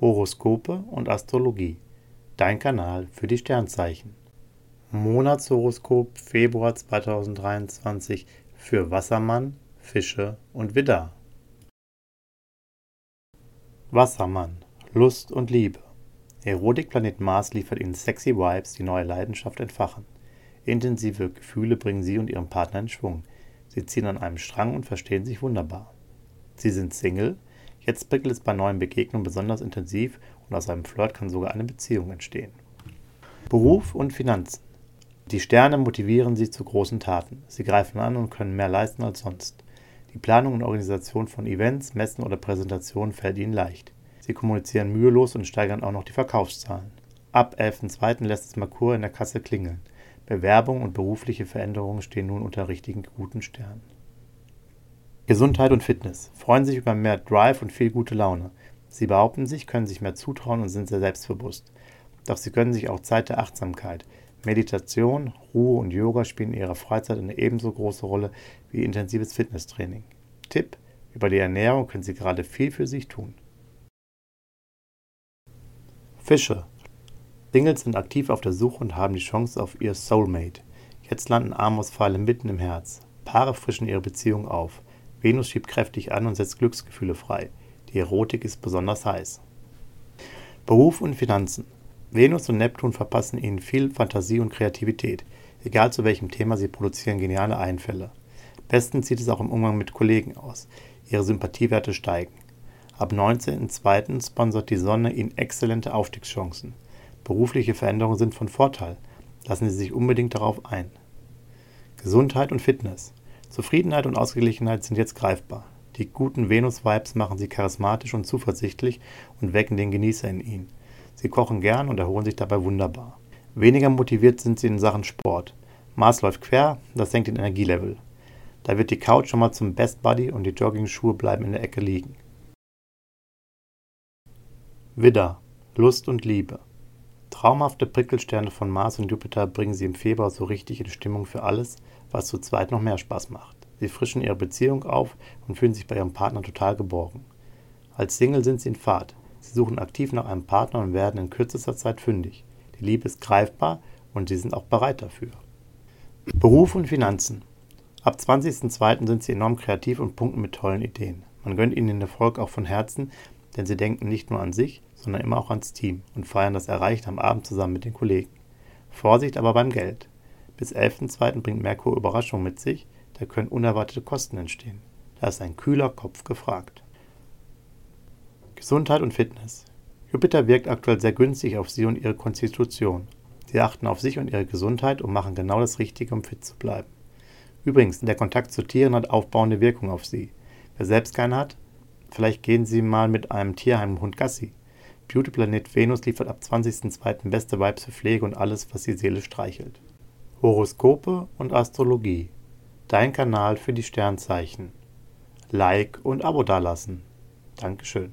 Horoskope und Astrologie. Dein Kanal für die Sternzeichen. Monatshoroskop Februar 2023 für Wassermann, Fische und Widder. Wassermann, Lust und Liebe. Erotikplanet Mars liefert Ihnen sexy Vibes, die neue Leidenschaft entfachen. Intensive Gefühle bringen Sie und Ihren Partner in Schwung. Sie ziehen an einem Strang und verstehen sich wunderbar. Sie sind Single, jetzt prickelt es bei neuen Begegnungen besonders intensiv und aus einem Flirt kann sogar eine Beziehung entstehen. Beruf und Finanzen. Die Sterne motivieren Sie zu großen Taten. Sie greifen an und können mehr leisten als sonst. Die Planung und Organisation von Events, Messen oder Präsentationen fällt Ihnen leicht. Sie kommunizieren mühelos und steigern auch noch die Verkaufszahlen. Ab 11.02. lässt es Merkur in der Kasse klingeln. Bewerbung und berufliche Veränderungen stehen nun unter richtigen guten Sternen. Gesundheit und Fitness. Freuen sich über mehr Drive und viel gute Laune. Sie behaupten sich, können sich mehr zutrauen und sind sehr selbstbewusst. Doch sie gönnen sich auch Zeit der Achtsamkeit. Meditation, Ruhe und Yoga spielen in ihrer Freizeit eine ebenso große Rolle wie intensives Fitnesstraining. Tipp: Über die Ernährung können Sie gerade viel für sich tun. Fische. Singles sind aktiv auf der Suche und haben die Chance auf ihr Soulmate. Jetzt landen Amos-Pfeile mitten im Herz. Paare frischen ihre Beziehung auf. Venus schiebt kräftig an und setzt Glücksgefühle frei. Die Erotik ist besonders heiß. Beruf und Finanzen. Venus und Neptun verpassen ihnen viel Fantasie und Kreativität. Egal zu welchem Thema, sie produzieren geniale Einfälle. Bestens sieht es auch im Umgang mit Kollegen aus. Ihre Sympathiewerte steigen. Ab 19.02. sponsert die Sonne Ihnen exzellente Aufstiegschancen. Berufliche Veränderungen sind von Vorteil. Lassen Sie sich unbedingt darauf ein. Gesundheit und Fitness. Zufriedenheit und Ausgeglichenheit sind jetzt greifbar. Die guten Venus-Vibes machen Sie charismatisch und zuversichtlich und wecken den Genießer in Ihnen. Sie kochen gern und erholen sich dabei wunderbar. Weniger motiviert sind Sie in Sachen Sport. Mars läuft quer, das senkt den Energielevel. Da wird die Couch schon mal zum Best Buddy und die Jogging-Schuhe bleiben in der Ecke liegen. Widder, Lust und Liebe. Traumhafte Prickelsterne von Mars und Jupiter bringen sie im Februar so richtig in Stimmung für alles, was zu zweit noch mehr Spaß macht. Sie frischen ihre Beziehung auf und fühlen sich bei ihrem Partner total geborgen. Als Single sind sie in Fahrt. Sie suchen aktiv nach einem Partner und werden in kürzester Zeit fündig. Die Liebe ist greifbar und sie sind auch bereit dafür. Beruf und Finanzen. Ab 20.02. sind sie enorm kreativ und punkten mit tollen Ideen. Man gönnt ihnen den Erfolg auch von Herzen, denn sie denken nicht nur an sich, sondern immer auch ans Team und feiern das Erreichte am Abend zusammen mit den Kollegen. Vorsicht aber beim Geld. Bis 11.02. bringt Merkur Überraschungen mit sich, da können unerwartete Kosten entstehen. Da ist ein kühler Kopf gefragt. Gesundheit und Fitness. Jupiter wirkt aktuell sehr günstig auf Sie und Ihre Konstitution. Sie achten auf sich und Ihre Gesundheit und machen genau das Richtige, um fit zu bleiben. Übrigens, der Kontakt zu Tieren hat aufbauende Wirkung auf Sie. Wer selbst keinen hat, Vielleicht gehen Sie mal mit einem Tierheimhund Gassi. Beautyplanet Venus liefert ab 20.02. beste Vibes für Pflege und alles, was die Seele streichelt. Horoskope und Astrologie. Dein Kanal für die Sternzeichen. Like und Abo dalassen. Dankeschön.